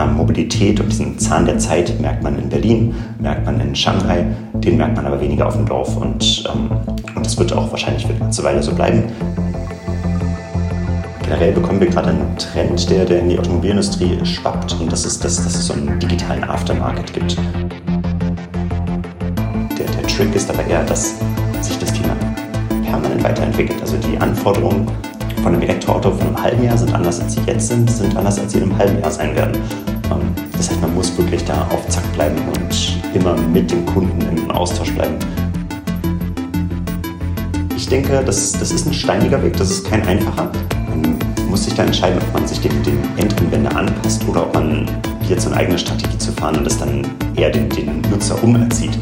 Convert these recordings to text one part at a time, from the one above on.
Ähm, Mobilität und diesen Zahn der Zeit merkt man in Berlin, merkt man in Shanghai, den merkt man aber weniger auf dem Dorf und, ähm, und das wird auch wahrscheinlich für eine ganze Weile so bleiben. Generell bekommen wir gerade einen Trend, der, der in die Automobilindustrie schwappt und das ist, dass, dass es so einen digitalen Aftermarket gibt. Der, der Trick ist aber eher, dass sich das Thema permanent weiterentwickelt. Also die Anforderungen von einem Elektroauto von einem halben Jahr sind anders, als sie jetzt sind, sind anders, als sie in einem halben Jahr sein werden. Ähm, das heißt, man muss wirklich da auf Zack bleiben und immer mit dem Kunden im Austausch bleiben. Ich denke, das, das ist ein steiniger Weg, das ist kein einfacher. Man muss sich da entscheiden, ob man sich dem, dem Endanwender anpasst oder ob man jetzt eine eigene Strategie zu fahren und das dann eher den, den Nutzer umerzieht.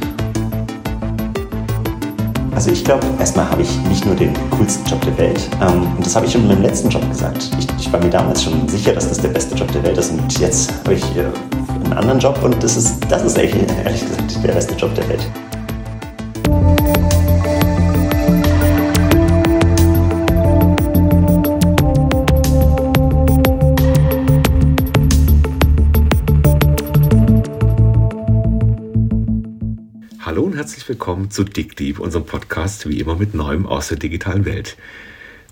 Also ich glaube, erstmal habe ich nicht nur den coolsten Job der Welt. Ähm, und das habe ich schon in meinem letzten Job gesagt. Ich, ich, war mir damals schon sicher, dass das der beste Job der Welt ist. Und jetzt habe ich äh, einen anderen Job und das ist, das ist ehrlich, ehrlich gesagt der beste Job der Welt. Herzlich willkommen zu Dick unserem Podcast, wie immer mit Neuem aus der digitalen Welt.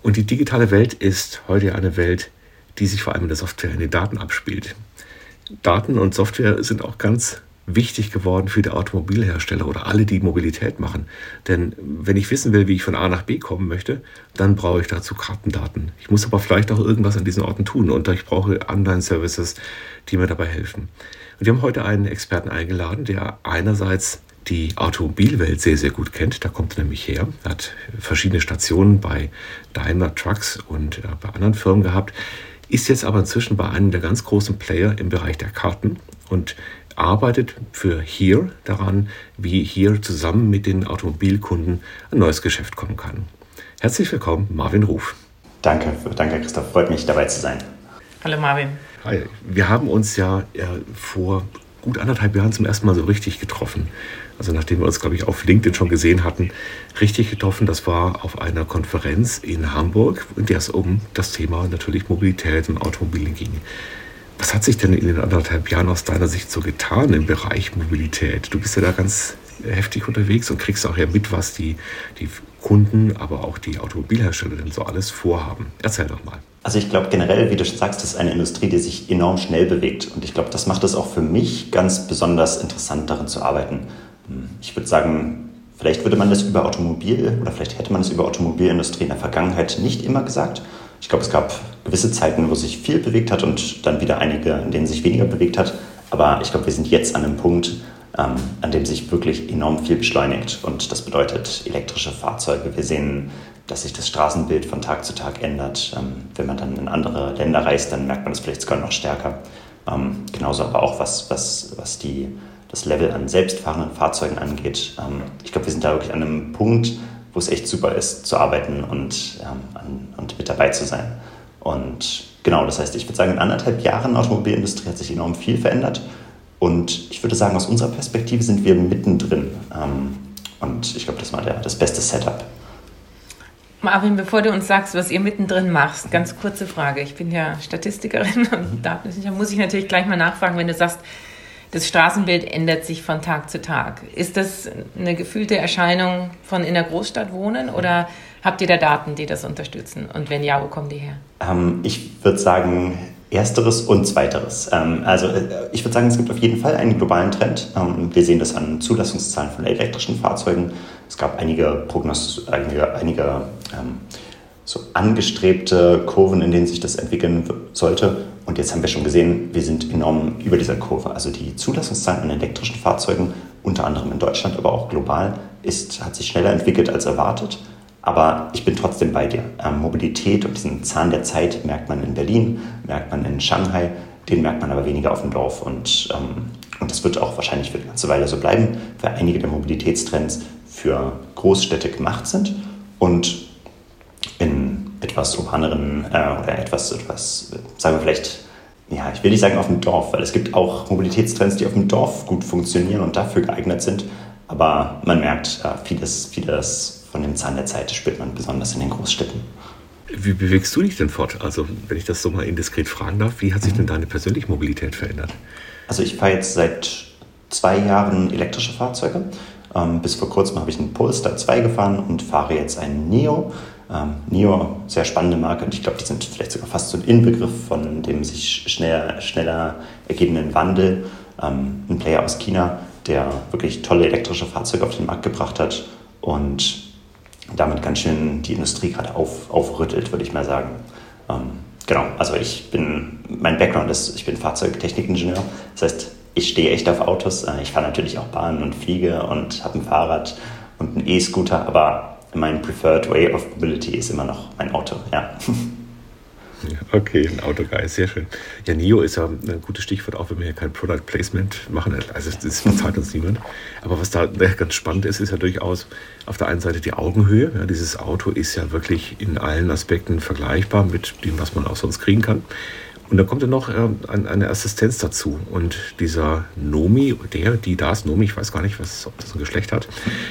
Und die digitale Welt ist heute eine Welt, die sich vor allem in der Software, in den Daten abspielt. Daten und Software sind auch ganz wichtig geworden für die Automobilhersteller oder alle, die Mobilität machen. Denn wenn ich wissen will, wie ich von A nach B kommen möchte, dann brauche ich dazu Kartendaten. Ich muss aber vielleicht auch irgendwas an diesen Orten tun und ich brauche Online-Services, die mir dabei helfen. Und wir haben heute einen Experten eingeladen, der einerseits die Automobilwelt sehr, sehr gut kennt. Da kommt er nämlich her. Er hat verschiedene Stationen bei Daimler Trucks und äh, bei anderen Firmen gehabt, ist jetzt aber inzwischen bei einem der ganz großen Player im Bereich der Karten und arbeitet für Here daran, wie Here zusammen mit den Automobilkunden ein neues Geschäft kommen kann. Herzlich willkommen, Marvin Ruf. Danke, danke Christoph, freut mich dabei zu sein. Hallo Marvin. Hi. Wir haben uns ja äh, vor gut anderthalb Jahren zum ersten Mal so richtig getroffen also nachdem wir uns, glaube ich, auf LinkedIn schon gesehen hatten, richtig getroffen. Das war auf einer Konferenz in Hamburg, in der es um das Thema natürlich Mobilität und Automobilen ging. Was hat sich denn in den anderthalb Jahren aus deiner Sicht so getan im Bereich Mobilität? Du bist ja da ganz heftig unterwegs und kriegst auch ja mit, was die, die Kunden, aber auch die Automobilhersteller denn so alles vorhaben. Erzähl doch mal. Also ich glaube generell, wie du sagst, das ist eine Industrie, die sich enorm schnell bewegt. Und ich glaube, das macht es auch für mich ganz besonders interessant, darin zu arbeiten ich würde sagen, vielleicht würde man das über Automobil oder vielleicht hätte man das über Automobilindustrie in der Vergangenheit nicht immer gesagt. Ich glaube, es gab gewisse Zeiten, wo sich viel bewegt hat und dann wieder einige, in denen sich weniger bewegt hat. Aber ich glaube, wir sind jetzt an einem Punkt, ähm, an dem sich wirklich enorm viel beschleunigt. Und das bedeutet elektrische Fahrzeuge. Wir sehen, dass sich das Straßenbild von Tag zu Tag ändert. Ähm, wenn man dann in andere Länder reist, dann merkt man das vielleicht sogar noch stärker. Ähm, genauso aber auch, was, was, was die das Level an selbstfahrenden Fahrzeugen angeht. Ähm, ich glaube, wir sind da wirklich an einem Punkt, wo es echt super ist, zu arbeiten und, ähm, an, und mit dabei zu sein. Und genau, das heißt, ich würde sagen, in anderthalb Jahren Automobilindustrie hat sich enorm viel verändert. Und ich würde sagen, aus unserer Perspektive sind wir mittendrin. Ähm, und ich glaube, das war der, das beste Setup. Marvin, bevor du uns sagst, was ihr mittendrin machst, ganz kurze Frage. Ich bin ja Statistikerin und da muss ich natürlich gleich mal nachfragen, wenn du sagst, das Straßenbild ändert sich von Tag zu Tag. Ist das eine gefühlte Erscheinung von in der Großstadt wohnen oder habt ihr da Daten, die das unterstützen? Und wenn ja, wo kommen die her? Ähm, ich würde sagen, ersteres und zweiteres. Ähm, also äh, ich würde sagen, es gibt auf jeden Fall einen globalen Trend. Ähm, wir sehen das an Zulassungszahlen von elektrischen Fahrzeugen. Es gab einige Prognos, einige, einige ähm, so angestrebte Kurven, in denen sich das entwickeln sollte. Und jetzt haben wir schon gesehen, wir sind enorm über dieser Kurve. Also die Zulassungszahlen an elektrischen Fahrzeugen, unter anderem in Deutschland, aber auch global, ist, hat sich schneller entwickelt als erwartet. Aber ich bin trotzdem bei dir. Ähm, Mobilität und diesen Zahn der Zeit merkt man in Berlin, merkt man in Shanghai, den merkt man aber weniger auf dem Dorf. Und, ähm, und das wird auch wahrscheinlich für eine ganze Weile so bleiben, weil einige der Mobilitätstrends für Großstädte gemacht sind. Und in etwas urbaneren äh, oder etwas, etwas, sagen wir vielleicht, ja, ich will nicht sagen auf dem Dorf, weil es gibt auch Mobilitätstrends, die auf dem Dorf gut funktionieren und dafür geeignet sind. Aber man merkt, äh, vieles, vieles von dem Zahn der Zeit spürt man besonders in den Großstädten. Wie bewegst du dich denn fort? Also, wenn ich das so mal indiskret fragen darf, wie hat sich denn deine persönliche Mobilität verändert? Also, ich fahre jetzt seit zwei Jahren elektrische Fahrzeuge. Ähm, bis vor kurzem habe ich einen Polestar 2 gefahren und fahre jetzt einen Neo. Ähm, Neo, sehr spannende Marke und ich glaube, die sind vielleicht sogar fast so ein Inbegriff von dem sich schneller, schneller ergebenden Wandel. Ähm, ein Player aus China, der wirklich tolle elektrische Fahrzeuge auf den Markt gebracht hat und damit ganz schön die Industrie gerade auf, aufrüttelt, würde ich mal sagen. Ähm, genau, also ich bin, mein Background ist, ich bin Fahrzeugtechnikingenieur. Das heißt, ich stehe echt auf Autos. Äh, ich fahre natürlich auch Bahn und fliege und habe ein Fahrrad und einen E-Scooter, aber mein preferred way of mobility ist immer noch mein Auto, ja. Okay, ein Autogeist, sehr schön. Ja, NIO ist ja ein gutes Stichwort, auch wenn wir hier kein Product Placement machen. Also das bezahlt uns niemand. Aber was da ganz spannend ist, ist ja durchaus auf der einen Seite die Augenhöhe. Ja, dieses Auto ist ja wirklich in allen Aspekten vergleichbar mit dem, was man auch sonst kriegen kann. Und dann kommt dann noch äh, eine Assistenz dazu. Und dieser Nomi, der, die, das, Nomi, ich weiß gar nicht, was, ob das ein Geschlecht hat,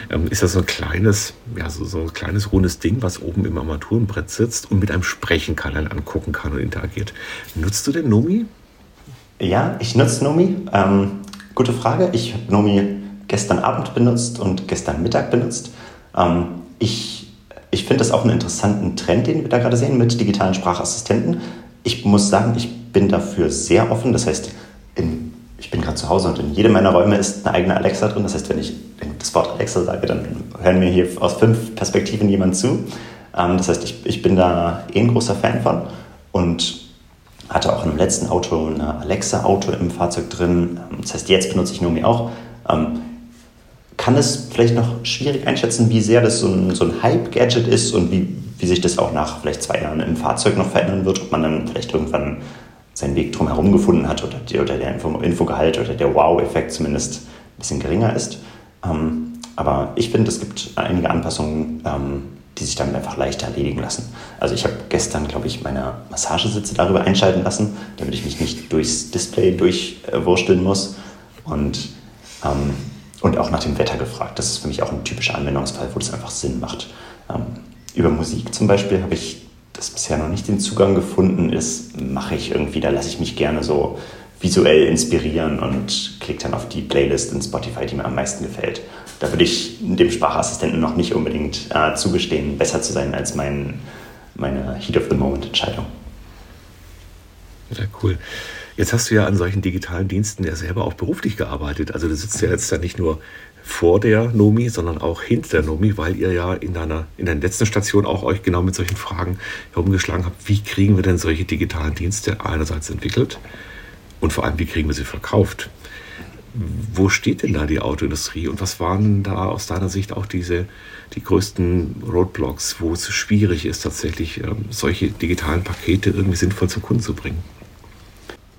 ähm, ist das so ein kleines, ja, so, so ein kleines rundes Ding, was oben im Armaturenbrett sitzt und mit einem sprechen kann, einen angucken kann und interagiert. Nutzt du den Nomi? Ja, ich nutze Nomi. Ähm, gute Frage. Ich habe Nomi gestern Abend benutzt und gestern Mittag benutzt. Ähm, ich ich finde das auch einen interessanten Trend, den wir da gerade sehen mit digitalen Sprachassistenten ich muss sagen, ich bin dafür sehr offen. Das heißt, in, ich bin gerade zu Hause und in jedem meiner Räume ist eine eigene Alexa drin. Das heißt, wenn ich, das Wort Alexa sage, dann hören mir hier aus fünf Perspektiven jemand zu. Ähm, das heißt, ich, ich bin da eh ein großer Fan von und hatte auch dem letzten Auto ein Alexa-Auto im Fahrzeug drin. Ähm, das heißt, jetzt benutze ich Nomi auch. Ähm, kann es vielleicht noch schwierig einschätzen, wie sehr das so ein, so ein Hype-Gadget ist und wie, wie sich das auch nach vielleicht zwei Jahren im Fahrzeug noch verändern wird, ob man dann vielleicht irgendwann seinen Weg drumherum gefunden hat oder, die, oder der Info, Infogehalt oder der Wow-Effekt zumindest ein bisschen geringer ist. Ähm, aber ich finde, es gibt einige Anpassungen, ähm, die sich damit einfach leichter erledigen lassen. Also ich habe gestern, glaube ich, meine Massagesitze darüber einschalten lassen, damit ich mich nicht durchs Display durchwursteln muss. Und, ähm, und auch nach dem Wetter gefragt. Das ist für mich auch ein typischer Anwendungsfall, wo das einfach Sinn macht. Ähm, über Musik zum Beispiel habe ich das bisher noch nicht den Zugang gefunden. Das mache ich irgendwie, da lasse ich mich gerne so visuell inspirieren und klicke dann auf die Playlist in Spotify, die mir am meisten gefällt. Da würde ich dem Sprachassistenten noch nicht unbedingt äh, zugestehen, besser zu sein als mein, meine Heat of the Moment Entscheidung. Ja, cool. Jetzt hast du ja an solchen digitalen Diensten ja selber auch beruflich gearbeitet. Also du sitzt ja jetzt ja nicht nur vor der Nomi, sondern auch hinter der Nomi, weil ihr ja in deiner in der letzten Station auch euch genau mit solchen Fragen herumgeschlagen habt. Wie kriegen wir denn solche digitalen Dienste einerseits entwickelt und vor allem, wie kriegen wir sie verkauft? Wo steht denn da die Autoindustrie und was waren da aus deiner Sicht auch diese die größten Roadblocks, wo es schwierig ist, tatsächlich ähm, solche digitalen Pakete irgendwie sinnvoll zum Kunden zu bringen?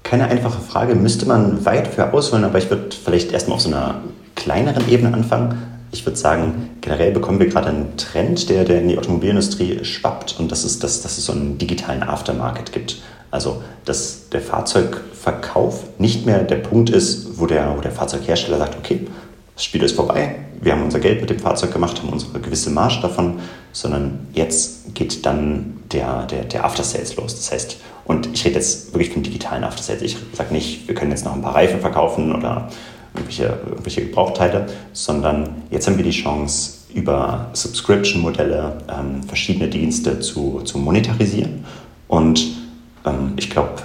Keine einfache Frage, müsste man weit für ausholen, aber ich würde vielleicht erstmal auf so einer kleineren Ebene anfangen. Ich würde sagen, generell bekommen wir gerade einen Trend, der, der in die Automobilindustrie schwappt und das ist, dass, dass es so einen digitalen Aftermarket gibt. Also, dass der Fahrzeugverkauf nicht mehr der Punkt ist, wo der, wo der Fahrzeughersteller sagt, okay, das Spiel ist vorbei, wir haben unser Geld mit dem Fahrzeug gemacht, haben unsere gewisse Marge davon, sondern jetzt geht dann der, der, der After-Sales los. Das heißt, und ich rede jetzt wirklich vom digitalen After-Sales. Ich sage nicht, wir können jetzt noch ein paar Reifen verkaufen oder irgendwelche, irgendwelche Gebrauchteile, sondern jetzt haben wir die Chance, über Subscription-Modelle ähm, verschiedene Dienste zu, zu monetarisieren. Und ähm, ich glaube,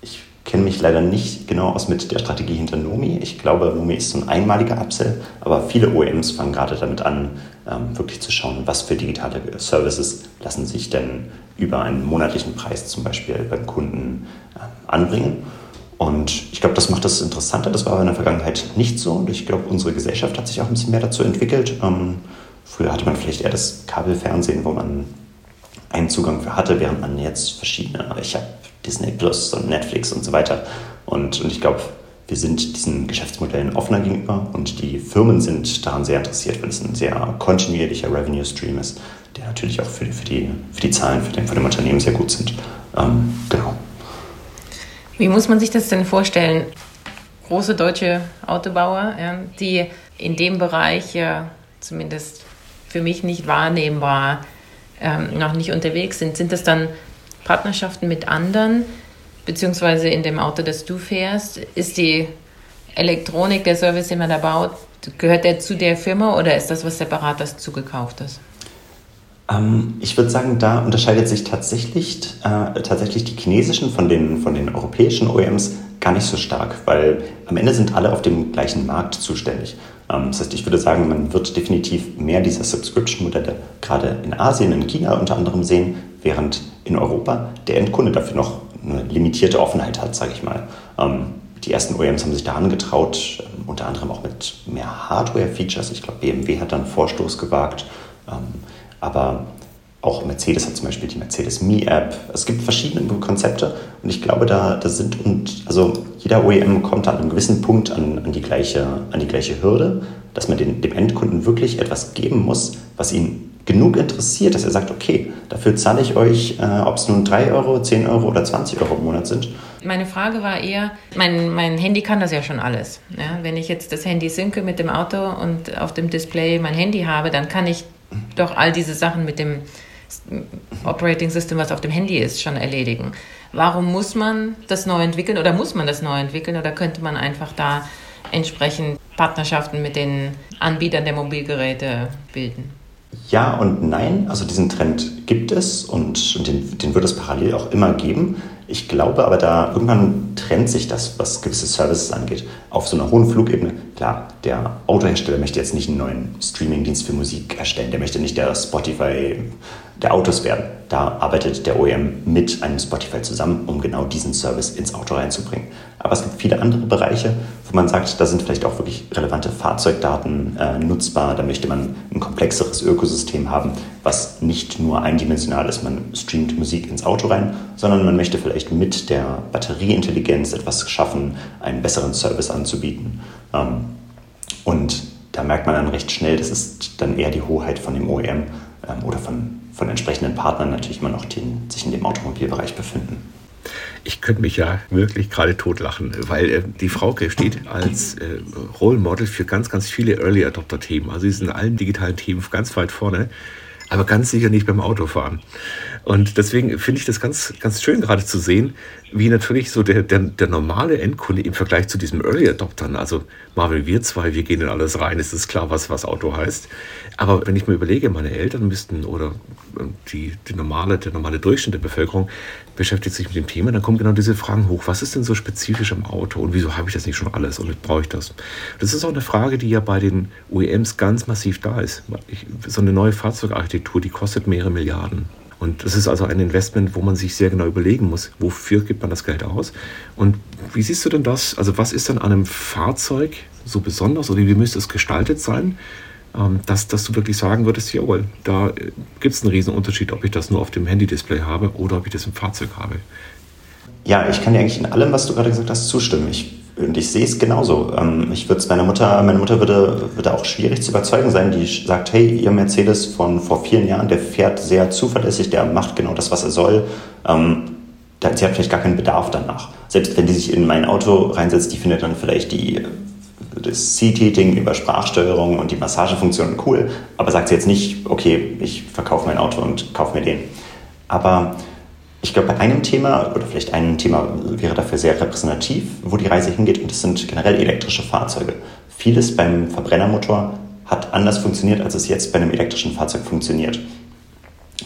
ich kenne mich leider nicht genau aus mit der Strategie hinter Nomi. Ich glaube, Nomi ist so ein einmaliger Upsell, aber viele OEMs fangen gerade damit an, ähm, wirklich zu schauen, was für digitale Services lassen sich denn über einen monatlichen Preis zum Beispiel beim Kunden äh, anbringen. Und ich glaube, das macht das interessanter. Das war in der Vergangenheit nicht so. Und ich glaube, unsere Gesellschaft hat sich auch ein bisschen mehr dazu entwickelt. Ähm, früher hatte man vielleicht eher das Kabelfernsehen, wo man einen Zugang für hatte, während man jetzt verschiedene, ich habe Disney Plus und Netflix und so weiter. Und, und ich glaube, wir sind diesen Geschäftsmodellen offener gegenüber und die Firmen sind daran sehr interessiert, weil es ein sehr kontinuierlicher Revenue Stream ist, der natürlich auch für die, für die, für die Zahlen für den, für den Unternehmen sehr gut sind. Ähm, genau. Wie muss man sich das denn vorstellen? Große deutsche Autobauer, ja, die in dem Bereich ja zumindest für mich nicht wahrnehmbar ähm, noch nicht unterwegs sind, sind das dann Partnerschaften mit anderen, beziehungsweise in dem Auto, das du fährst, ist die Elektronik, der Service, den man da baut, gehört der zu der Firma oder ist das was Separates zugekauftes? Ähm, ich würde sagen, da unterscheidet sich tatsächlich, äh, tatsächlich die chinesischen von den, von den europäischen OEMs gar nicht so stark, weil am Ende sind alle auf dem gleichen Markt zuständig. Ähm, das heißt, ich würde sagen, man wird definitiv mehr dieser Subscription-Modelle gerade in Asien, in China unter anderem sehen, während in Europa der Endkunde dafür noch eine limitierte Offenheit hat, sage ich mal. Ähm, die ersten OEMs haben sich da angetraut, ähm, unter anderem auch mit mehr Hardware-Features. Ich glaube, BMW hat dann Vorstoß gewagt. Aber auch Mercedes hat zum Beispiel die Mercedes Me App. Es gibt verschiedene Konzepte und ich glaube, da, da sind und also jeder OEM kommt an einem gewissen Punkt an, an, die, gleiche, an die gleiche Hürde, dass man den, dem Endkunden wirklich etwas geben muss, was ihn genug interessiert, dass er sagt, okay, dafür zahle ich euch, äh, ob es nun 3 Euro, 10 Euro oder 20 Euro im Monat sind. Meine Frage war eher, mein, mein Handy kann das ja schon alles. Ja? Wenn ich jetzt das Handy synke mit dem Auto und auf dem Display mein Handy habe, dann kann ich doch all diese Sachen mit dem Operating System, was auf dem Handy ist, schon erledigen. Warum muss man das neu entwickeln oder muss man das neu entwickeln oder könnte man einfach da entsprechend Partnerschaften mit den Anbietern der Mobilgeräte bilden? Ja und nein. Also diesen Trend gibt es und, und den, den wird es parallel auch immer geben. Ich glaube aber, da irgendwann trennt sich das, was gewisse Services angeht, auf so einer hohen Flugebene. Klar, der Autohersteller möchte jetzt nicht einen neuen Streamingdienst für Musik erstellen. Der möchte nicht der Spotify der Autos werden. Da arbeitet der OEM mit einem Spotify zusammen, um genau diesen Service ins Auto reinzubringen. Aber es gibt viele andere Bereiche, wo man sagt, da sind vielleicht auch wirklich relevante Fahrzeugdaten äh, nutzbar. Da möchte man ein komplexeres Ökosystem haben, was nicht nur eindimensional ist. Man streamt Musik ins Auto rein, sondern man möchte vielleicht mit der Batterieintelligenz etwas schaffen, einen besseren Service anzubieten. Ähm, und da merkt man dann recht schnell, das ist dann eher die Hoheit von dem OEM ähm, oder von von entsprechenden Partnern natürlich immer noch, die sich in dem Automobilbereich befinden. Ich könnte mich ja wirklich gerade totlachen, weil äh, die Frauke steht als äh, Role Model für ganz, ganz viele Early Adopter Themen. Also sie ist in allen digitalen Themen ganz weit vorne, aber ganz sicher nicht beim Autofahren. Und deswegen finde ich das ganz, ganz schön gerade zu sehen, wie natürlich so der, der, der normale Endkunde im Vergleich zu diesem Early Adoptern, also Marvel, wir zwei, wir gehen in alles rein, es ist klar, was, was Auto heißt. Aber wenn ich mir überlege, meine Eltern müssten oder die, die normale, der normale Durchschnitt der Bevölkerung beschäftigt sich mit dem Thema, dann kommen genau diese Fragen hoch. Was ist denn so spezifisch am Auto und wieso habe ich das nicht schon alles und brauche ich das? Das ist auch eine Frage, die ja bei den OEMs ganz massiv da ist. Ich, so eine neue Fahrzeugarchitektur, die kostet mehrere Milliarden. Und das ist also ein Investment, wo man sich sehr genau überlegen muss, wofür gibt man das Geld aus. Und wie siehst du denn das? Also was ist denn an einem Fahrzeug so besonders oder wie müsste es gestaltet sein, dass, dass du wirklich sagen würdest, jawohl, da äh, gibt es einen riesen Unterschied, ob ich das nur auf dem Handy-Display habe oder ob ich das im Fahrzeug habe. Ja, ich kann dir eigentlich in allem, was du gerade gesagt hast, zustimmen. Ich und ich sehe es genauso. Ähm, ich würde es meiner Mutter, meine Mutter würde, würde auch schwierig zu überzeugen sein, die sagt, hey, ihr Mercedes von vor vielen Jahren, der fährt sehr zuverlässig, der macht genau das, was er soll. Ähm, sie hat vielleicht gar keinen Bedarf danach. Selbst wenn die sich in mein Auto reinsetzt, die findet dann vielleicht die, das Seat-Heating über Sprachsteuerung und die Massagefunktion cool, aber sagt sie jetzt nicht, okay, ich verkaufe mein Auto und kaufe mir den. Aber ich glaube, bei einem Thema oder vielleicht ein Thema wäre dafür sehr repräsentativ, wo die Reise hingeht, und das sind generell elektrische Fahrzeuge. Vieles beim Verbrennermotor hat anders funktioniert, als es jetzt bei einem elektrischen Fahrzeug funktioniert.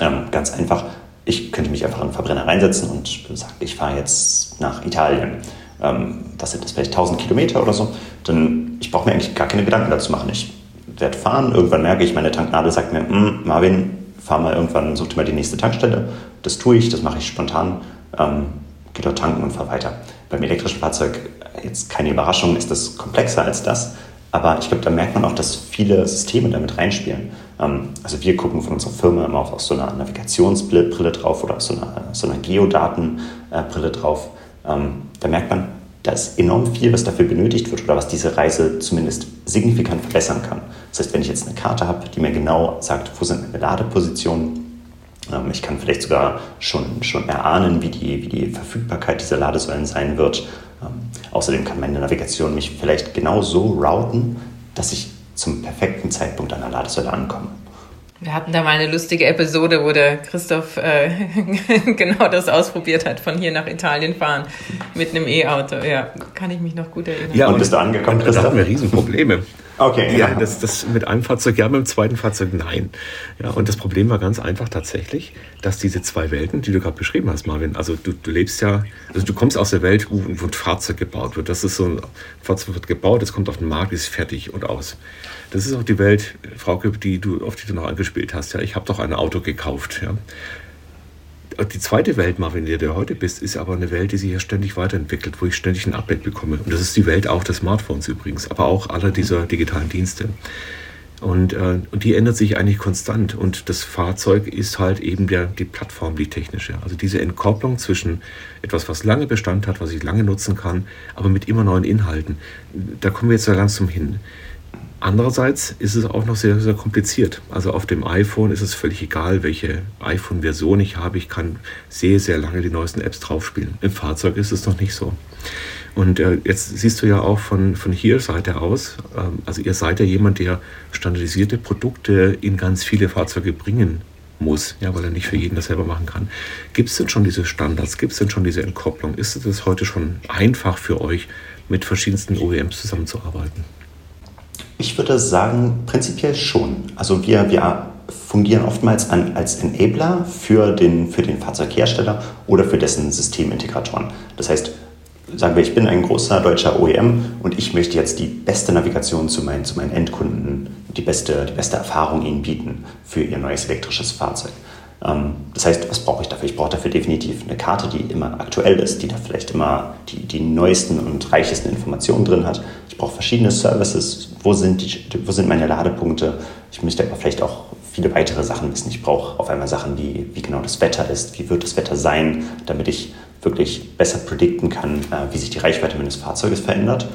Ähm, ganz einfach, ich könnte mich einfach in einen Verbrenner reinsetzen und sagen, ich fahre jetzt nach Italien. Ähm, was sind das, vielleicht 1000 Kilometer oder so? Dann, ich brauche mir eigentlich gar keine Gedanken dazu machen. Ich werde fahren, irgendwann merke ich, meine Tanknadel sagt mir, hm, Marvin, fahr mal irgendwann, such dir mal die nächste Tankstelle. Das tue ich, das mache ich spontan, ähm, gehe dort tanken und fahre weiter. Beim elektrischen Fahrzeug, jetzt keine Überraschung, ist das komplexer als das. Aber ich glaube, da merkt man auch, dass viele Systeme damit reinspielen. Ähm, also wir gucken von unserer Firma immer auf, auf so einer Navigationsbrille drauf oder auf so einer, so einer Geodatenbrille drauf. Ähm, da merkt man, da ist enorm viel, was dafür benötigt wird oder was diese Reise zumindest signifikant verbessern kann. Das heißt, wenn ich jetzt eine Karte habe, die mir genau sagt, wo sind meine Ladepositionen, ähm, ich kann vielleicht sogar schon, schon erahnen, wie die, wie die Verfügbarkeit dieser Ladesäulen sein wird. Ähm, außerdem kann meine Navigation mich vielleicht genau so routen, dass ich zum perfekten Zeitpunkt an der Ladesäule ankomme. Wir hatten da mal eine lustige Episode, wo der Christoph äh, genau das ausprobiert hat, von hier nach Italien fahren mit einem E-Auto. Ja, kann ich mich noch gut erinnern. Ja, und bist du angekommen, Christoph? Da hatten wir Riesenprobleme. Okay. Ja, das, das mit einem Fahrzeug ja, mit dem zweiten Fahrzeug nein. Ja, und das Problem war ganz einfach tatsächlich, dass diese zwei Welten, die du gerade beschrieben hast, Marvin, also du, du lebst ja, also du kommst aus der Welt, wo, wo ein Fahrzeug gebaut wird. Das ist so ein Fahrzeug wird gebaut, es kommt auf den Markt, ist fertig und aus. Das ist auch die Welt, Frauke, die du, auf die du noch angespielt hast. Ja, ich habe doch ein Auto gekauft. Ja. Die zweite Welt, Marvin, in der du heute bist, ist aber eine Welt, die sich ja ständig weiterentwickelt, wo ich ständig ein Update bekomme. Und das ist die Welt auch des Smartphones übrigens, aber auch aller dieser digitalen Dienste. Und, äh, und die ändert sich eigentlich konstant. Und das Fahrzeug ist halt eben der, die Plattform, die technische. Also diese Entkopplung zwischen etwas, was lange Bestand hat, was ich lange nutzen kann, aber mit immer neuen Inhalten. Da kommen wir jetzt ja langsam hin. Andererseits ist es auch noch sehr, sehr kompliziert. Also auf dem iPhone ist es völlig egal, welche iPhone-Version ich habe. Ich kann sehr, sehr lange die neuesten Apps draufspielen. Im Fahrzeug ist es noch nicht so. Und äh, jetzt siehst du ja auch von, von hier Seite aus, ähm, also ihr seid ja jemand, der standardisierte Produkte in ganz viele Fahrzeuge bringen muss, ja, weil er nicht für jeden das selber machen kann. Gibt es denn schon diese Standards? Gibt es denn schon diese Entkopplung? Ist es heute schon einfach für euch, mit verschiedensten OEMs zusammenzuarbeiten? Ich würde sagen, prinzipiell schon. Also wir, wir fungieren oftmals an, als Enabler für den, für den Fahrzeughersteller oder für dessen Systemintegratoren. Das heißt, sagen wir, ich bin ein großer deutscher OEM und ich möchte jetzt die beste Navigation zu meinen, zu meinen Endkunden, die beste, die beste Erfahrung ihnen bieten für ihr neues elektrisches Fahrzeug. Ähm, das heißt, was brauche ich dafür? Ich brauche dafür definitiv eine Karte, die immer aktuell ist, die da vielleicht immer die, die neuesten und reichesten Informationen drin hat. Ich brauche verschiedene Services. Wo sind, die, wo sind meine Ladepunkte? Ich möchte aber vielleicht auch viele weitere Sachen wissen. Ich brauche auf einmal Sachen wie, wie genau das Wetter ist, wie wird das Wetter sein, damit ich wirklich besser predikten kann, äh, wie sich die Reichweite meines Fahrzeuges verändert.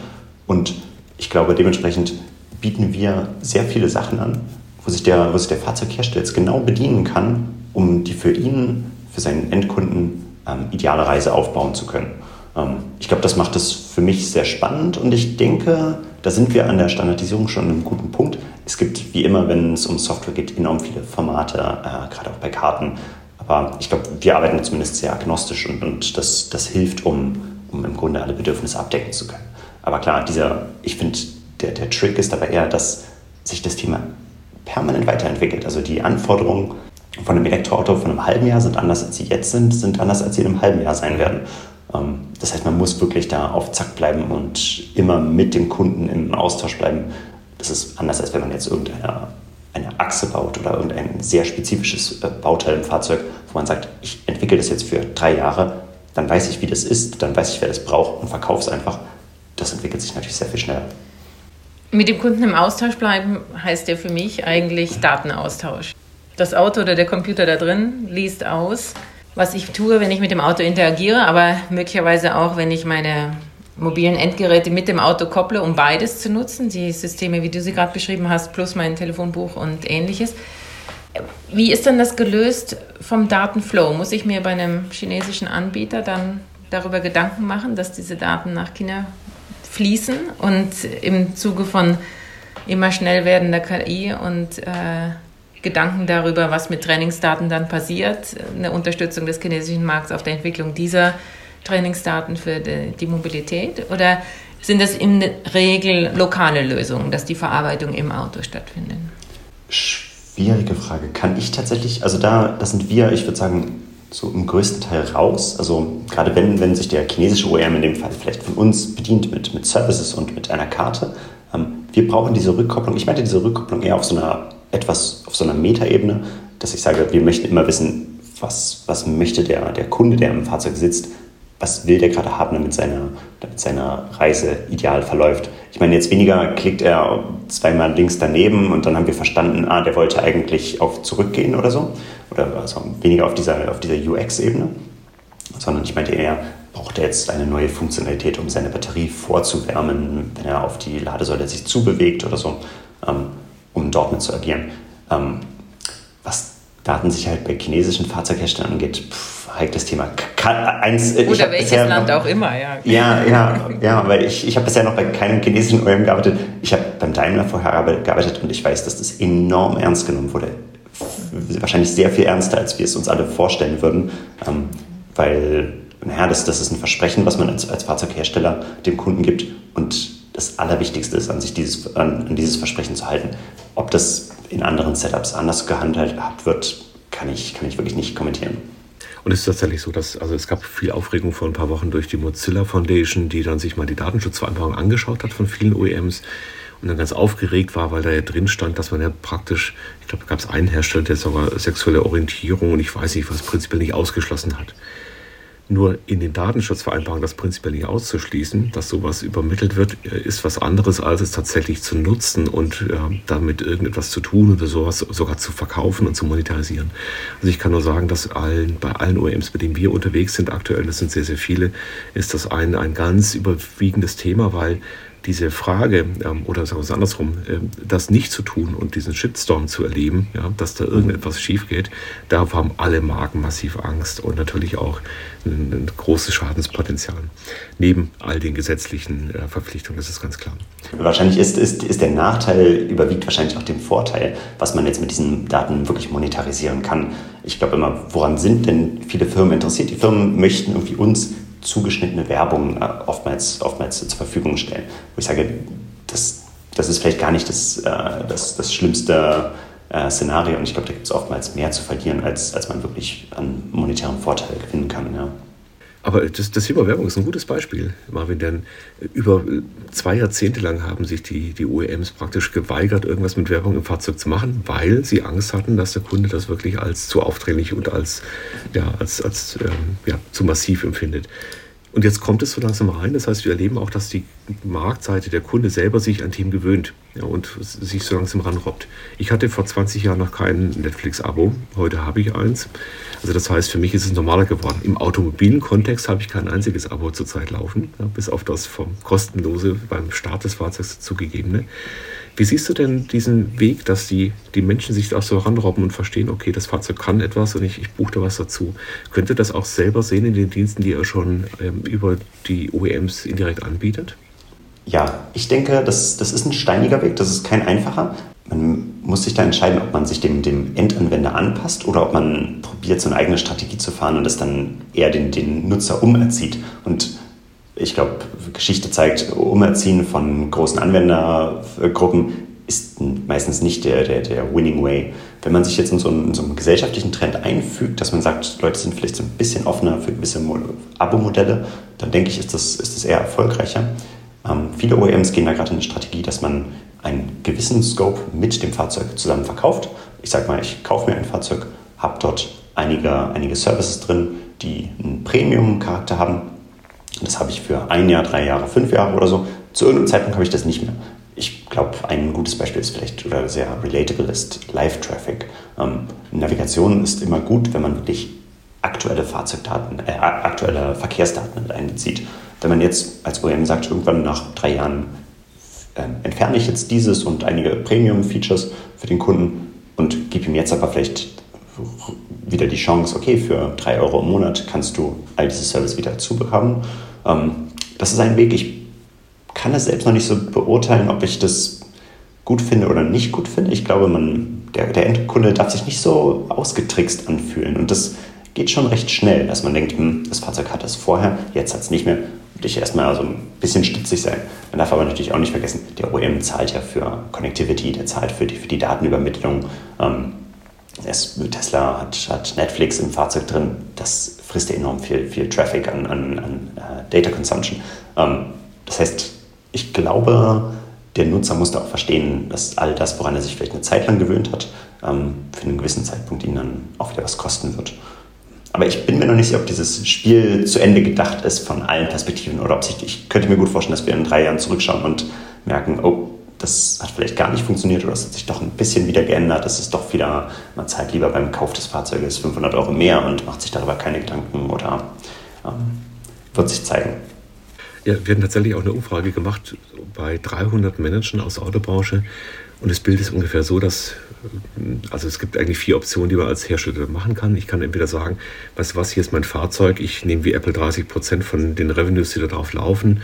Und ich glaube, dementsprechend bieten wir sehr viele Sachen an, wo sich der, wo sich der Fahrzeughersteller jetzt genau bedienen kann, um die für ihn, für seinen Endkunden ähm, ideale Reise aufbauen zu können. Ähm, ich glaube, das macht es für mich sehr spannend und ich denke, da sind wir an der Standardisierung schon an einem guten Punkt. Es gibt, wie immer, wenn es um Software geht, enorm viele Formate, äh, gerade auch bei Karten. Aber ich glaube, wir arbeiten zumindest sehr agnostisch und, und das, das hilft, um, um im Grunde alle Bedürfnisse abdecken zu können. Aber klar, dieser, ich finde, der, der Trick ist dabei eher, dass sich das Thema permanent weiterentwickelt. Also die Anforderungen von einem Elektroauto von einem halben Jahr sind anders, als sie jetzt sind, sind anders, als sie in einem halben Jahr sein werden. Ähm, das heißt, man muss wirklich da auf Zack bleiben und immer mit dem Kunden im Austausch bleiben. Das ist anders, als wenn man jetzt irgendeine eine Achse baut oder irgendein sehr spezifisches äh, Bauteil im Fahrzeug, wo man sagt, ich entwickle das jetzt für drei Jahre, dann weiß ich, wie das ist, dann weiß ich, wer das braucht und verkaufe es einfach. Das entwickelt sich natürlich sehr viel schneller. Mit dem Kunden im Austausch bleiben heißt ja für mich eigentlich Datenaustausch. Das Auto oder der Computer da drin liest aus, was ich tue, wenn ich mit dem Auto interagiere, aber möglicherweise auch, wenn ich meine mobilen Endgeräte mit dem Auto kopple, um beides zu nutzen, die Systeme, wie du sie gerade beschrieben hast, plus mein Telefonbuch und ähnliches. Wie ist denn das gelöst vom Datenflow? Muss ich mir bei einem chinesischen Anbieter dann darüber Gedanken machen, dass diese Daten nach China fließen und im Zuge von immer schnell werdender KI und äh, Gedanken darüber, was mit Trainingsdaten dann passiert, eine Unterstützung des chinesischen Markts auf der Entwicklung dieser Trainingsdaten für die, die Mobilität? Oder sind das in der Regel lokale Lösungen, dass die Verarbeitung im Auto stattfindet? Schwierige Frage. Kann ich tatsächlich, also da, da sind wir, ich würde sagen, so im größten Teil raus. Also gerade wenn, wenn sich der chinesische OEM in dem Fall vielleicht von uns bedient mit, mit Services und mit einer Karte, ähm, wir brauchen diese Rückkopplung. Ich meinte diese Rückkopplung eher auf so einer etwas auf so einer Metaebene, dass ich sage, wir möchten immer wissen, was, was möchte der, der Kunde, der im Fahrzeug sitzt, was will der gerade haben, damit seine, damit seine Reise ideal verläuft. Ich meine, jetzt weniger klickt er zweimal links daneben und dann haben wir verstanden, ah, der wollte eigentlich auf zurückgehen oder so. Oder also weniger auf dieser, auf dieser UX-Ebene. Sondern ich meinte eher, braucht er jetzt eine neue Funktionalität, um seine Batterie vorzuwärmen, wenn er auf die Ladesäule sich zubewegt oder so. Ähm, dort mit zu agieren. Ähm, was Datensicherheit bei chinesischen Fahrzeugherstellern angeht, pff, heikles Thema. Kann, eins, Oder welches Land noch, auch immer, ja. Ja, ja, ja, weil ich, ich habe bisher noch bei keinem chinesischen OEM gearbeitet. Ich habe beim Daimler vorher gearbeitet und ich weiß, dass das enorm ernst genommen wurde. wahrscheinlich sehr viel ernster, als wir es uns alle vorstellen würden, ähm, weil naja, das, das ist ein Versprechen, was man als, als Fahrzeughersteller dem Kunden gibt und das Allerwichtigste ist, an sich dieses, an, an dieses Versprechen zu halten. Ob das in anderen Setups anders gehandhabt wird, kann ich, kann ich wirklich nicht kommentieren. Und es ist tatsächlich so, dass also es gab viel Aufregung vor ein paar Wochen durch die Mozilla Foundation, die dann sich mal die Datenschutzvereinbarung angeschaut hat von vielen OEMs und dann ganz aufgeregt war, weil da ja drin stand, dass man ja praktisch, ich glaube, gab es einen Hersteller, der sogar sexuelle Orientierung und ich weiß nicht, was prinzipiell nicht ausgeschlossen hat. Nur in den Datenschutzvereinbarungen das prinzipiell nicht auszuschließen, dass sowas übermittelt wird, äh, ist was anderes, als es tatsächlich zu nutzen und ja, damit irgendetwas zu tun oder sowas sogar zu verkaufen und zu monetarisieren. Also ich kann nur sagen, dass allen, bei allen OEMs, bei denen wir unterwegs sind, aktuell, das sind sehr, sehr viele, ist das ein, ein ganz überwiegendes Thema, weil diese Frage, ähm, oder sagen wir es andersrum, äh, das nicht zu tun und diesen Shitstorm zu erleben, ja, dass da irgendetwas schief geht, da haben alle Marken massiv Angst und natürlich auch ein, ein großes Schadenspotenzial. Neben all den gesetzlichen äh, Verpflichtungen, das ist ganz klar. Wahrscheinlich ist, ist, ist der Nachteil, überwiegt wahrscheinlich auch den Vorteil, was man jetzt mit diesen Daten wirklich monetarisieren kann. Ich glaube immer, woran sind denn viele Firmen interessiert? Die Firmen möchten irgendwie uns zugeschnittene Werbung äh, oftmals, oftmals zur Verfügung stellen. Wo ich sage, das, das ist vielleicht gar nicht das, äh, das, das schlimmste äh, Szenario und ich glaube, da gibt es oftmals mehr zu verlieren, als, als man wirklich an monetärem Vorteil gewinnen kann. Ja. Aber das, das Thema Werbung ist ein gutes Beispiel, Marvin, denn über zwei Jahrzehnte lang haben sich die, die OEMs praktisch geweigert, irgendwas mit Werbung im Fahrzeug zu machen, weil sie Angst hatten, dass der Kunde das wirklich als zu aufdringlich und als, ja, als, als ähm, ja, zu massiv empfindet. Und jetzt kommt es so langsam rein. Das heißt, wir erleben auch, dass die Marktseite, der Kunde selber sich an Themen gewöhnt ja, und sich so langsam ranrobbt. Ich hatte vor 20 Jahren noch kein Netflix-Abo. Heute habe ich eins. Also das heißt, für mich ist es normaler geworden. Im automobilen Kontext habe ich kein einziges Abo zurzeit laufen, ja, bis auf das vom kostenlose beim Start des Fahrzeugs zugegebene. Wie siehst du denn diesen Weg, dass die, die Menschen sich auch so ranrobben und verstehen, okay, das Fahrzeug kann etwas und ich, ich buche da was dazu? Könnte das auch selber sehen in den Diensten, die er schon ähm, über die OEMs indirekt anbietet? Ja, ich denke, das, das ist ein steiniger Weg, das ist kein einfacher. Man muss sich da entscheiden, ob man sich dem, dem Endanwender anpasst oder ob man probiert, so eine eigene Strategie zu fahren und es dann eher den, den Nutzer umerzieht. Und ich glaube, Geschichte zeigt, Umerziehen von großen Anwendergruppen ist meistens nicht der, der, der Winning Way. Wenn man sich jetzt in so, einen, in so einen gesellschaftlichen Trend einfügt, dass man sagt, Leute sind vielleicht so ein bisschen offener für gewisse Abo-Modelle, dann denke ich, ist das, ist das eher erfolgreicher. Ähm, viele OEMs gehen da gerade in eine Strategie, dass man einen gewissen Scope mit dem Fahrzeug zusammen verkauft. Ich sage mal, ich kaufe mir ein Fahrzeug, habe dort einige, einige Services drin, die einen Premium-Charakter haben. Das habe ich für ein Jahr, drei Jahre, fünf Jahre oder so. Zu irgendeinem Zeitpunkt habe ich das nicht mehr. Ich glaube, ein gutes Beispiel ist vielleicht oder sehr relatable ist Live-Traffic. Ähm, Navigation ist immer gut, wenn man wirklich aktuelle Fahrzeugdaten, äh, aktuelle Verkehrsdaten mit einbezieht. Wenn man jetzt als OEM sagt, irgendwann nach drei Jahren äh, entferne ich jetzt dieses und einige Premium-Features für den Kunden und gebe ihm jetzt aber vielleicht wieder die Chance, okay, für drei Euro im Monat kannst du all diese Service wieder zubekommen. Ähm, das ist ein Weg, ich kann es selbst noch nicht so beurteilen, ob ich das gut finde oder nicht gut finde. Ich glaube, man, der, der Endkunde darf sich nicht so ausgetrickst anfühlen und das geht schon recht schnell, dass man denkt, hm, das Fahrzeug hat das vorher, jetzt hat es nicht mehr würde ich erstmal also ein bisschen stützig sein. Man darf aber natürlich auch nicht vergessen, der OEM zahlt ja für Connectivity, der zahlt für die, für die Datenübermittlung. Ähm, Tesla hat, hat, Netflix im Fahrzeug drin, das frisst ja enorm viel, viel Traffic an, an, an uh, Data Consumption. Ähm, das heißt, ich glaube, der Nutzer muss da auch verstehen, dass all das, woran er sich vielleicht eine Zeit lang gewöhnt hat, ähm, für einen gewissen Zeitpunkt ihn dann auch wieder was kosten wird. Aber ich bin mir noch nicht sicher, ob dieses Spiel zu Ende gedacht ist von allen Perspektiven oder ob sich, ich könnte mir gut vorstellen, dass wir in drei Jahren zurückschauen und merken, oh, das hat vielleicht gar nicht funktioniert oder es hat sich doch ein bisschen wieder geändert. Es ist doch wieder, man zahlt lieber beim Kauf des Fahrzeuges 500 Euro mehr und macht sich darüber keine Gedanken oder ähm, wird sich zeigen. Ja, wir haben tatsächlich auch eine Umfrage gemacht bei 300 Managern aus der Autobranche. Und das Bild ist ungefähr so, dass also es gibt eigentlich vier Optionen, die man als Hersteller machen kann. Ich kann entweder sagen, weißt du was, hier ist mein Fahrzeug, ich nehme wie Apple 30 Prozent von den Revenues, die da drauf laufen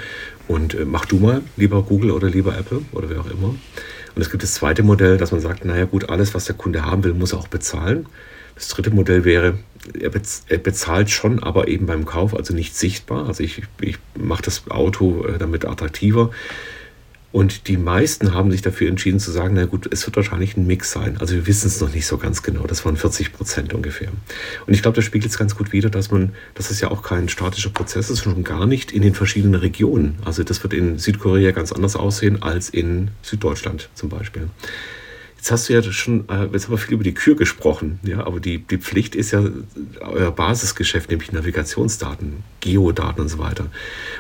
und äh, mach du mal, lieber Google oder lieber Apple oder wer auch immer. Und es gibt das zweite Modell, dass man sagt, naja gut, alles, was der Kunde haben will, muss er auch bezahlen. Das dritte Modell wäre, er bezahlt schon, aber eben beim Kauf, also nicht sichtbar. Also ich, ich mache das Auto äh, damit attraktiver. Und die meisten haben sich dafür entschieden zu sagen, na gut, es wird wahrscheinlich ein Mix sein. Also wir wissen es noch nicht so ganz genau. Das waren 40 Prozent ungefähr. Und ich glaube, das spiegelt es ganz gut wider, dass man, dass es ja auch kein statischer Prozess ist, schon gar nicht in den verschiedenen Regionen. Also das wird in Südkorea ganz anders aussehen als in Süddeutschland zum Beispiel. Jetzt hast du ja schon, äh, jetzt haben wir viel über die Kür gesprochen, ja, aber die, die Pflicht ist ja euer Basisgeschäft, nämlich Navigationsdaten, Geodaten und so weiter.